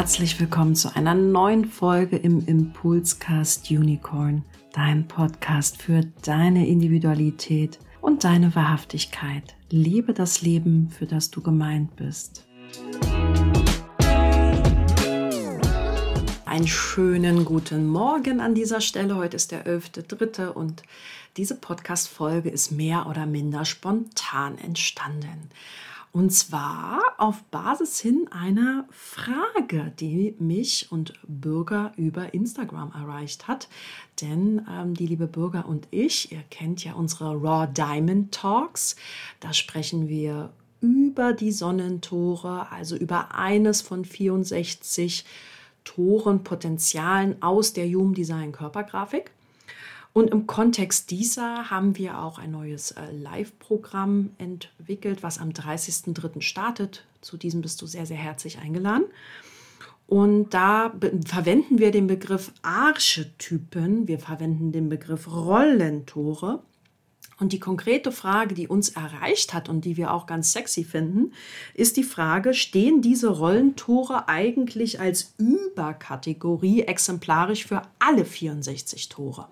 herzlich willkommen zu einer neuen Folge im Impulscast Unicorn, dein Podcast für deine Individualität und deine Wahrhaftigkeit. Liebe das Leben, für das du gemeint bist. Einen schönen guten Morgen an dieser Stelle. Heute ist der 11.3. und diese Podcast-Folge ist mehr oder minder spontan entstanden. Und zwar auf Basis hin einer Frage, die mich und Bürger über Instagram erreicht hat. Denn ähm, die liebe Bürger und ich, ihr kennt ja unsere Raw Diamond Talks, da sprechen wir über die Sonnentore, also über eines von 64 Toren, Potenzialen aus der Human Design Körpergrafik. Und im Kontext dieser haben wir auch ein neues äh, Live-Programm entwickelt, was am 30.03. startet. Zu diesem bist du sehr, sehr herzlich eingeladen. Und da verwenden wir den Begriff Archetypen, wir verwenden den Begriff Rollentore. Und die konkrete Frage, die uns erreicht hat und die wir auch ganz sexy finden, ist die Frage, stehen diese Rollentore eigentlich als Überkategorie exemplarisch für alle 64 Tore?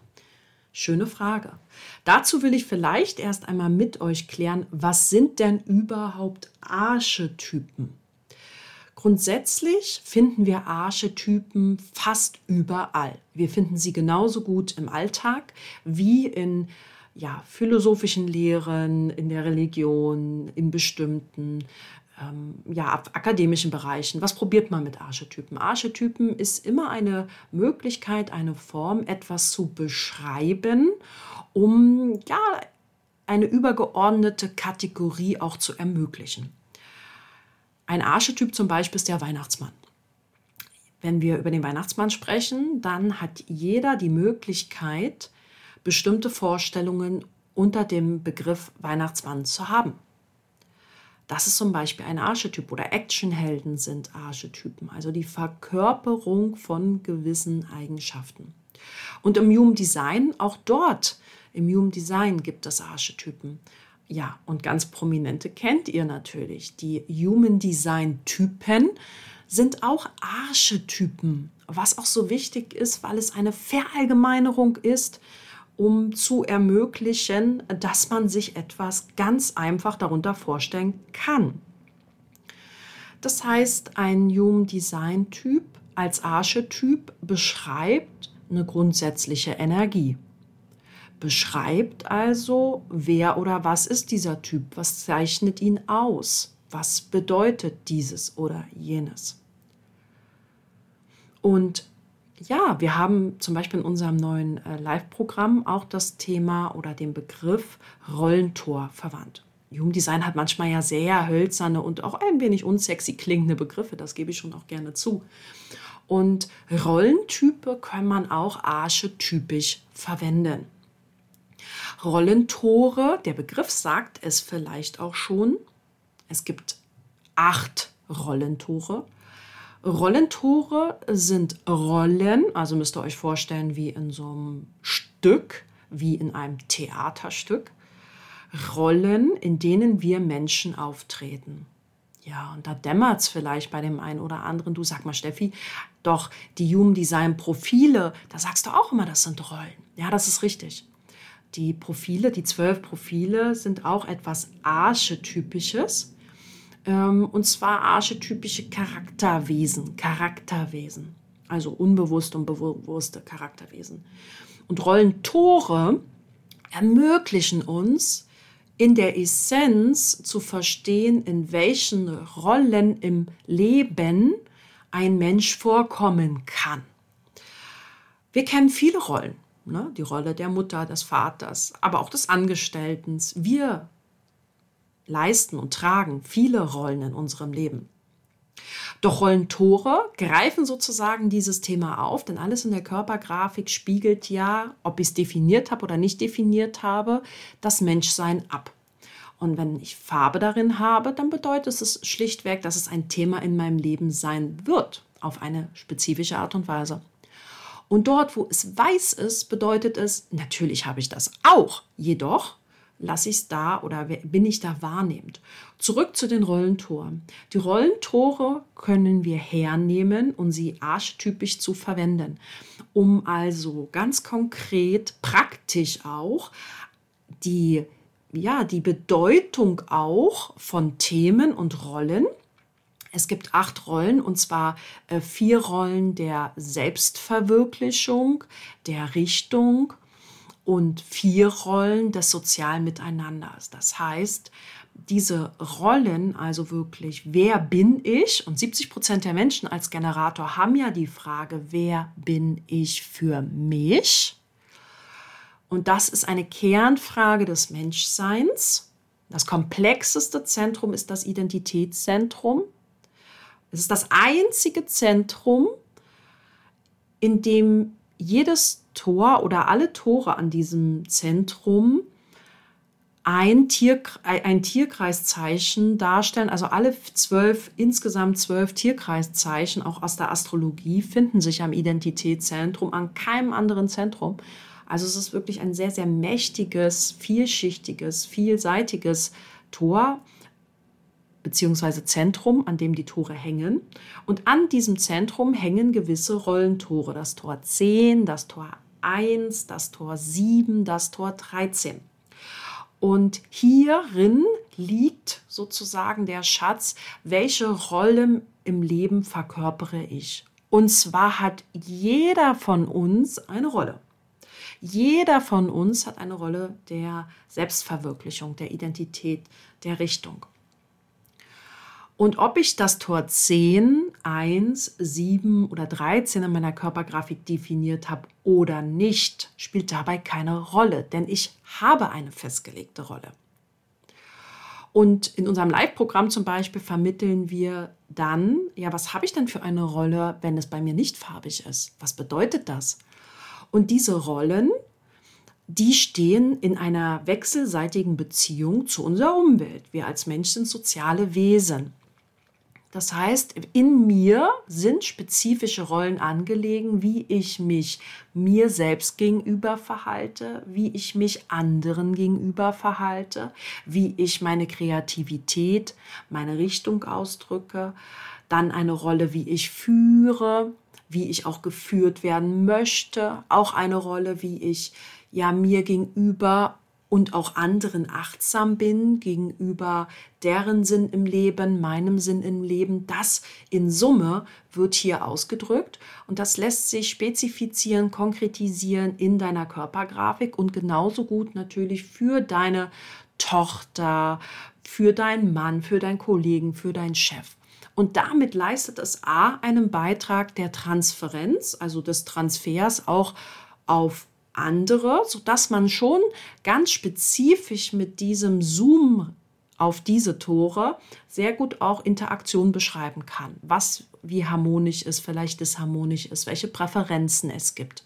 Schöne Frage. Dazu will ich vielleicht erst einmal mit euch klären, was sind denn überhaupt Archetypen? Grundsätzlich finden wir Archetypen fast überall. Wir finden sie genauso gut im Alltag wie in ja, philosophischen Lehren, in der Religion, in bestimmten ähm, ja, akademischen Bereichen. Was probiert man mit Archetypen? Archetypen ist immer eine Möglichkeit, eine Form, etwas zu beschreiben, um ja, eine übergeordnete Kategorie auch zu ermöglichen. Ein Archetyp zum Beispiel ist der Weihnachtsmann. Wenn wir über den Weihnachtsmann sprechen, dann hat jeder die Möglichkeit, bestimmte Vorstellungen unter dem Begriff Weihnachtsmann zu haben. Das ist zum Beispiel ein Archetyp oder Actionhelden sind Archetypen, also die Verkörperung von gewissen Eigenschaften. Und im Human Design, auch dort im Human Design gibt es Archetypen. Ja, und ganz prominente kennt ihr natürlich. Die Human Design Typen sind auch Archetypen, was auch so wichtig ist, weil es eine Verallgemeinerung ist um zu ermöglichen, dass man sich etwas ganz einfach darunter vorstellen kann. Das heißt, ein Human Design Typ als Archetyp beschreibt eine grundsätzliche Energie. Beschreibt also, wer oder was ist dieser Typ, was zeichnet ihn aus, was bedeutet dieses oder jenes. Und ja, wir haben zum Beispiel in unserem neuen äh, Live-Programm auch das Thema oder den Begriff Rollentor verwandt. Human Design hat manchmal ja sehr hölzerne und auch ein wenig unsexy klingende Begriffe, das gebe ich schon auch gerne zu. Und Rollentype kann man auch archetypisch verwenden. Rollentore, der Begriff sagt es vielleicht auch schon. Es gibt acht Rollentore. Rollentore sind Rollen, also müsst ihr euch vorstellen wie in so einem Stück, wie in einem Theaterstück. Rollen, in denen wir Menschen auftreten. Ja, und da dämmert es vielleicht bei dem einen oder anderen. Du sag mal, Steffi, doch die Human Design Profile, da sagst du auch immer, das sind Rollen. Ja, das ist richtig. Die Profile, die zwölf Profile, sind auch etwas Archetypisches. Ähm, und zwar archetypische Charakterwesen, Charakterwesen, also unbewusste und bewusste Charakterwesen. Und Rollentore ermöglichen uns, in der Essenz zu verstehen, in welchen Rollen im Leben ein Mensch vorkommen kann. Wir kennen viele Rollen, ne? die Rolle der Mutter, des Vaters, aber auch des Angestellten. Wir leisten und tragen viele Rollen in unserem Leben. Doch Rollentore greifen sozusagen dieses Thema auf, denn alles in der Körpergrafik spiegelt ja, ob ich es definiert habe oder nicht definiert habe, das Menschsein ab. Und wenn ich Farbe darin habe, dann bedeutet es schlichtweg, dass es ein Thema in meinem Leben sein wird, auf eine spezifische Art und Weise. Und dort, wo es weiß ist, bedeutet es, natürlich habe ich das auch. Jedoch lasse ich es da oder bin ich da wahrnehmend. Zurück zu den Rollentoren. Die Rollentore können wir hernehmen und sie archetypisch zu verwenden, um also ganz konkret, praktisch auch die, ja, die Bedeutung auch von Themen und Rollen es gibt acht Rollen und zwar äh, vier Rollen der Selbstverwirklichung, der Richtung und vier Rollen des sozialen Miteinanders. Das heißt, diese Rollen, also wirklich, wer bin ich? Und 70 Prozent der Menschen als Generator haben ja die Frage, wer bin ich für mich? Und das ist eine Kernfrage des Menschseins. Das komplexeste Zentrum ist das Identitätszentrum. Es ist das einzige Zentrum, in dem jedes Tor oder alle Tore an diesem Zentrum ein, Tier, ein Tierkreiszeichen darstellen. Also alle zwölf, insgesamt zwölf Tierkreiszeichen, auch aus der Astrologie, finden sich am Identitätszentrum, an keinem anderen Zentrum. Also es ist wirklich ein sehr, sehr mächtiges, vielschichtiges, vielseitiges Tor beziehungsweise Zentrum, an dem die Tore hängen. Und an diesem Zentrum hängen gewisse Rollentore. Das Tor 10, das Tor 1, das Tor 7, das Tor 13. Und hierin liegt sozusagen der Schatz, welche Rolle im Leben verkörpere ich. Und zwar hat jeder von uns eine Rolle. Jeder von uns hat eine Rolle der Selbstverwirklichung, der Identität, der Richtung. Und ob ich das Tor 10, 1, 7 oder 13 in meiner Körpergrafik definiert habe oder nicht, spielt dabei keine Rolle, denn ich habe eine festgelegte Rolle. Und in unserem Live-Programm zum Beispiel vermitteln wir dann, ja, was habe ich denn für eine Rolle, wenn es bei mir nicht farbig ist? Was bedeutet das? Und diese Rollen, die stehen in einer wechselseitigen Beziehung zu unserer Umwelt. Wir als Menschen sind soziale Wesen. Das heißt, in mir sind spezifische Rollen angelegen, wie ich mich mir selbst gegenüber verhalte, wie ich mich anderen gegenüber verhalte, wie ich meine Kreativität, meine Richtung ausdrücke, dann eine Rolle, wie ich führe, wie ich auch geführt werden möchte, auch eine Rolle, wie ich ja mir gegenüber und auch anderen achtsam bin gegenüber deren Sinn im Leben, meinem Sinn im Leben. Das in Summe wird hier ausgedrückt und das lässt sich spezifizieren, konkretisieren in deiner Körpergrafik und genauso gut natürlich für deine Tochter, für deinen Mann, für deinen Kollegen, für deinen Chef. Und damit leistet es A einen Beitrag der Transferenz, also des Transfers auch auf andere, sodass man schon ganz spezifisch mit diesem Zoom auf diese Tore sehr gut auch Interaktion beschreiben kann, was wie harmonisch ist, vielleicht disharmonisch ist, welche Präferenzen es gibt.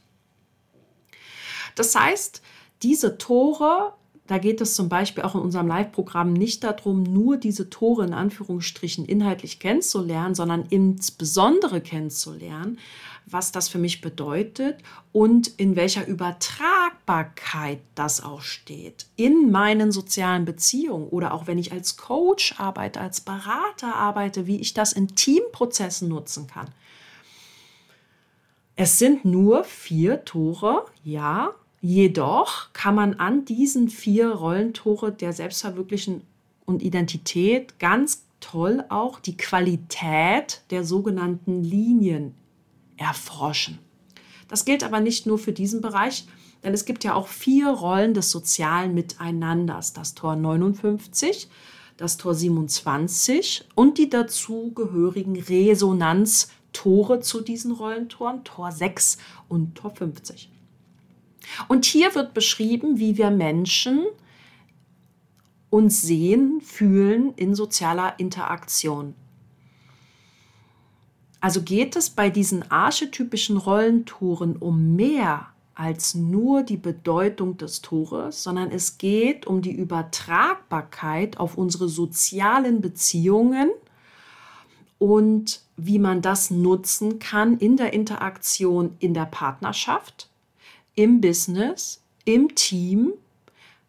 Das heißt, diese Tore, da geht es zum Beispiel auch in unserem Live-Programm nicht darum, nur diese Tore in Anführungsstrichen inhaltlich kennenzulernen, sondern insbesondere kennenzulernen, was das für mich bedeutet und in welcher Übertragbarkeit das auch steht in meinen sozialen Beziehungen oder auch wenn ich als Coach arbeite, als Berater arbeite, wie ich das in Teamprozessen nutzen kann. Es sind nur vier Tore, ja, jedoch kann man an diesen vier Rollentore der Selbstverwirklichen und Identität ganz toll auch die Qualität der sogenannten Linien erforschen. Das gilt aber nicht nur für diesen Bereich, denn es gibt ja auch vier Rollen des sozialen Miteinanders. Das Tor 59, das Tor 27 und die dazugehörigen Resonanztore zu diesen Rollentoren, Tor 6 und Tor 50. Und hier wird beschrieben, wie wir Menschen uns sehen, fühlen in sozialer Interaktion. Also geht es bei diesen archetypischen Rollentouren um mehr als nur die Bedeutung des Tores, sondern es geht um die Übertragbarkeit auf unsere sozialen Beziehungen und wie man das nutzen kann in der Interaktion in der Partnerschaft, im Business, im Team,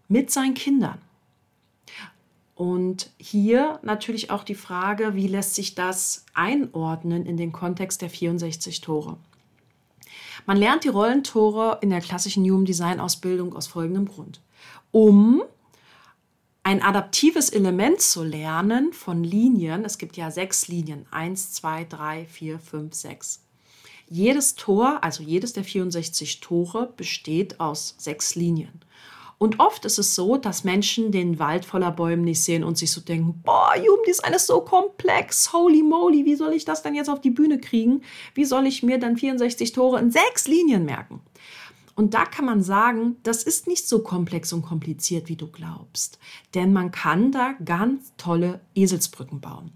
mit seinen Kindern. Und hier natürlich auch die Frage, wie lässt sich das einordnen in den Kontext der 64 Tore? Man lernt die Rollentore in der klassischen Human Design Ausbildung aus folgendem Grund. Um ein adaptives Element zu lernen von Linien, es gibt ja sechs Linien, eins, zwei, drei, vier, fünf, sechs. Jedes Tor, also jedes der 64 Tore, besteht aus sechs Linien. Und oft ist es so, dass Menschen den Wald voller Bäumen nicht sehen und sich so denken, boah, Jugenddesign ist so komplex, holy moly, wie soll ich das denn jetzt auf die Bühne kriegen? Wie soll ich mir dann 64 Tore in sechs Linien merken? Und da kann man sagen, das ist nicht so komplex und kompliziert, wie du glaubst. Denn man kann da ganz tolle Eselsbrücken bauen.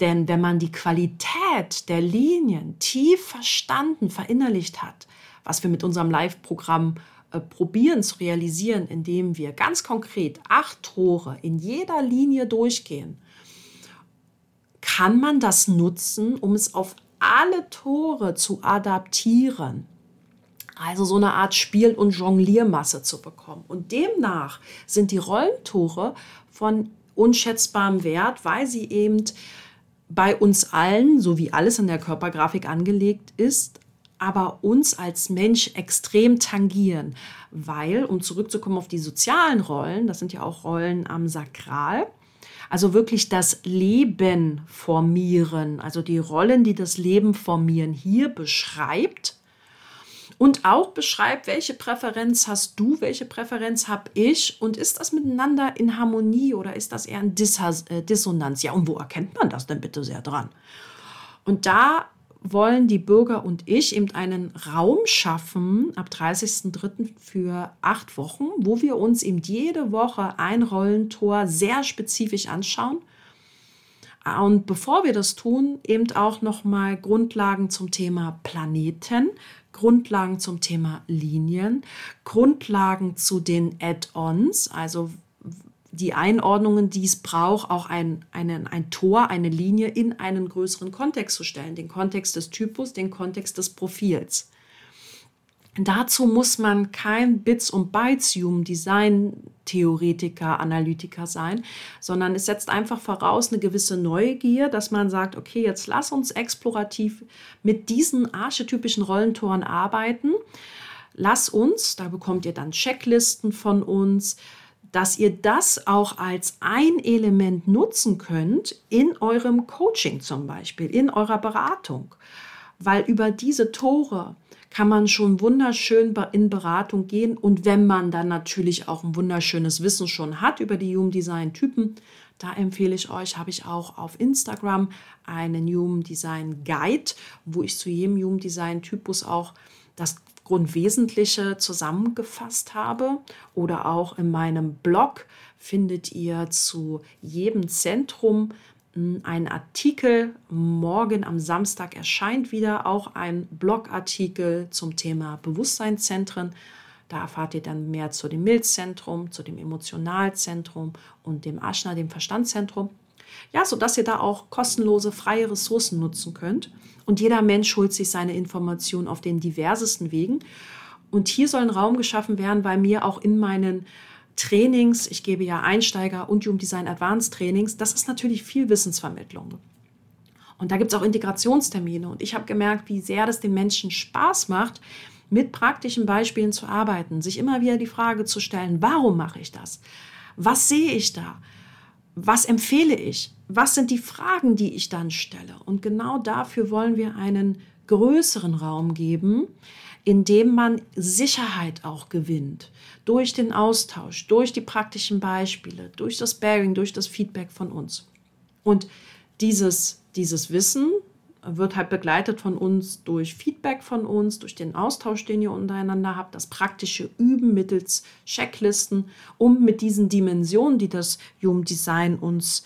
Denn wenn man die Qualität der Linien tief verstanden, verinnerlicht hat, was wir mit unserem Live-Programm äh, probieren zu realisieren, indem wir ganz konkret acht Tore in jeder Linie durchgehen, kann man das nutzen, um es auf alle Tore zu adaptieren. Also so eine Art Spiel- und Jongliermasse zu bekommen. Und demnach sind die Rollentore von unschätzbarem Wert, weil sie eben bei uns allen, so wie alles in der Körpergrafik angelegt ist, aber uns als Mensch extrem tangieren, weil, um zurückzukommen auf die sozialen Rollen, das sind ja auch Rollen am Sakral, also wirklich das Leben formieren, also die Rollen, die das Leben formieren, hier beschreibt und auch beschreibt, welche Präferenz hast du, welche Präferenz habe ich und ist das miteinander in Harmonie oder ist das eher in äh, Dissonanz? Ja, und wo erkennt man das denn bitte sehr dran? Und da wollen die Bürger und ich eben einen Raum schaffen ab 30.03. für acht Wochen, wo wir uns eben jede Woche ein Rollentor sehr spezifisch anschauen. Und bevor wir das tun, eben auch nochmal Grundlagen zum Thema Planeten, Grundlagen zum Thema Linien, Grundlagen zu den Add-ons, also die Einordnungen, die es braucht, auch ein, einen, ein Tor, eine Linie in einen größeren Kontext zu stellen, den Kontext des Typus, den Kontext des Profils. Dazu muss man kein Bits und Bytes Human Design Theoretiker, Analytiker sein, sondern es setzt einfach voraus eine gewisse Neugier, dass man sagt, okay, jetzt lass uns explorativ mit diesen archetypischen Rollentoren arbeiten. Lass uns, da bekommt ihr dann Checklisten von uns, dass ihr das auch als ein Element nutzen könnt in eurem Coaching zum Beispiel, in eurer Beratung. Weil über diese Tore kann man schon wunderschön in Beratung gehen. Und wenn man dann natürlich auch ein wunderschönes Wissen schon hat über die Human Design Typen, da empfehle ich euch, habe ich auch auf Instagram einen Human Design Guide, wo ich zu jedem Human Design Typus auch das Grundwesentliche zusammengefasst habe. Oder auch in meinem Blog findet ihr zu jedem Zentrum einen Artikel. Morgen am Samstag erscheint wieder auch ein Blogartikel zum Thema Bewusstseinszentren. Da erfahrt ihr dann mehr zu dem Milzzentrum, zu dem Emotionalzentrum und dem Aschna, dem Verstandszentrum. Ja, sodass ihr da auch kostenlose, freie Ressourcen nutzen könnt. Und jeder Mensch holt sich seine Informationen auf den diversesten Wegen. Und hier soll ein Raum geschaffen werden, weil mir auch in meinen Trainings, ich gebe ja Einsteiger und Human Design Advanced Trainings, das ist natürlich viel Wissensvermittlung. Und da gibt es auch Integrationstermine. Und ich habe gemerkt, wie sehr das den Menschen Spaß macht, mit praktischen Beispielen zu arbeiten, sich immer wieder die Frage zu stellen, warum mache ich das? Was sehe ich da? Was empfehle ich? Was sind die Fragen, die ich dann stelle? Und genau dafür wollen wir einen größeren Raum geben, in dem man Sicherheit auch gewinnt. Durch den Austausch, durch die praktischen Beispiele, durch das Bearing, durch das Feedback von uns. Und dieses, dieses Wissen wird halt begleitet von uns durch Feedback von uns, durch den Austausch, den ihr untereinander habt, das praktische Üben mittels Checklisten, um mit diesen Dimensionen, die das Human Design uns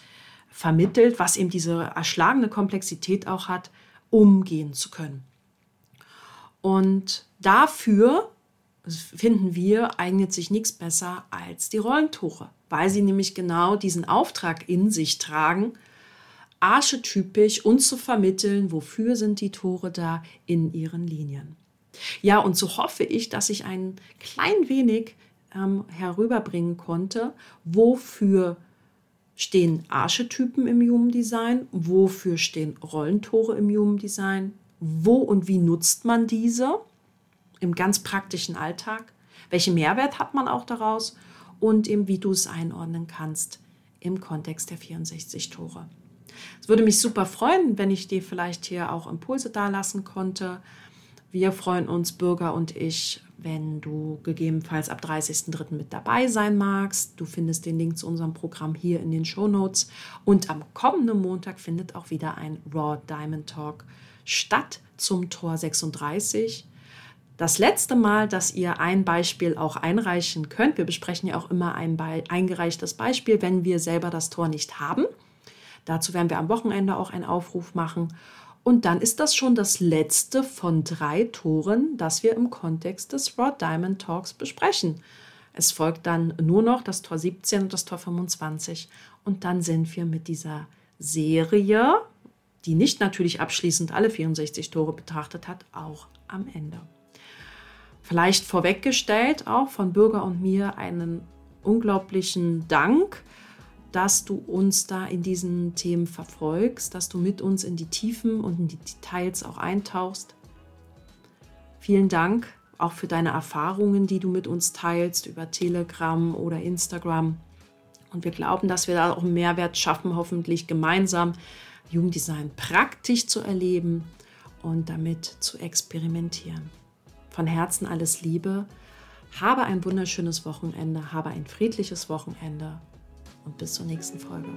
vermittelt, was eben diese erschlagene Komplexität auch hat, umgehen zu können. Und dafür finden wir, eignet sich nichts besser als die Rollentore, weil sie nämlich genau diesen Auftrag in sich tragen, archetypisch uns zu vermitteln, wofür sind die Tore da in ihren Linien. Ja, und so hoffe ich, dass ich ein klein wenig ähm, herüberbringen konnte, wofür stehen Archetypen im Human Design, wofür stehen Rollentore im Human Design, wo und wie nutzt man diese im ganz praktischen Alltag, welchen Mehrwert hat man auch daraus und eben wie du es einordnen kannst im Kontext der 64 Tore. Es würde mich super freuen, wenn ich dir vielleicht hier auch Impulse dalassen konnte. Wir freuen uns, Bürger und ich, wenn du gegebenenfalls ab 30.03. mit dabei sein magst. Du findest den Link zu unserem Programm hier in den Show Notes. Und am kommenden Montag findet auch wieder ein Raw Diamond Talk statt zum Tor 36. Das letzte Mal, dass ihr ein Beispiel auch einreichen könnt, wir besprechen ja auch immer ein eingereichtes Beispiel, wenn wir selber das Tor nicht haben. Dazu werden wir am Wochenende auch einen Aufruf machen. Und dann ist das schon das letzte von drei Toren, das wir im Kontext des Raw Diamond Talks besprechen. Es folgt dann nur noch das Tor 17 und das Tor 25. Und dann sind wir mit dieser Serie, die nicht natürlich abschließend alle 64 Tore betrachtet hat, auch am Ende. Vielleicht vorweggestellt auch von Bürger und mir einen unglaublichen Dank dass du uns da in diesen Themen verfolgst, dass du mit uns in die Tiefen und in die Details auch eintauchst. Vielen Dank auch für deine Erfahrungen, die du mit uns teilst über Telegram oder Instagram. Und wir glauben, dass wir da auch einen Mehrwert schaffen, hoffentlich gemeinsam Jugenddesign praktisch zu erleben und damit zu experimentieren. Von Herzen alles Liebe. Habe ein wunderschönes Wochenende, habe ein friedliches Wochenende und bis zur nächsten Folge.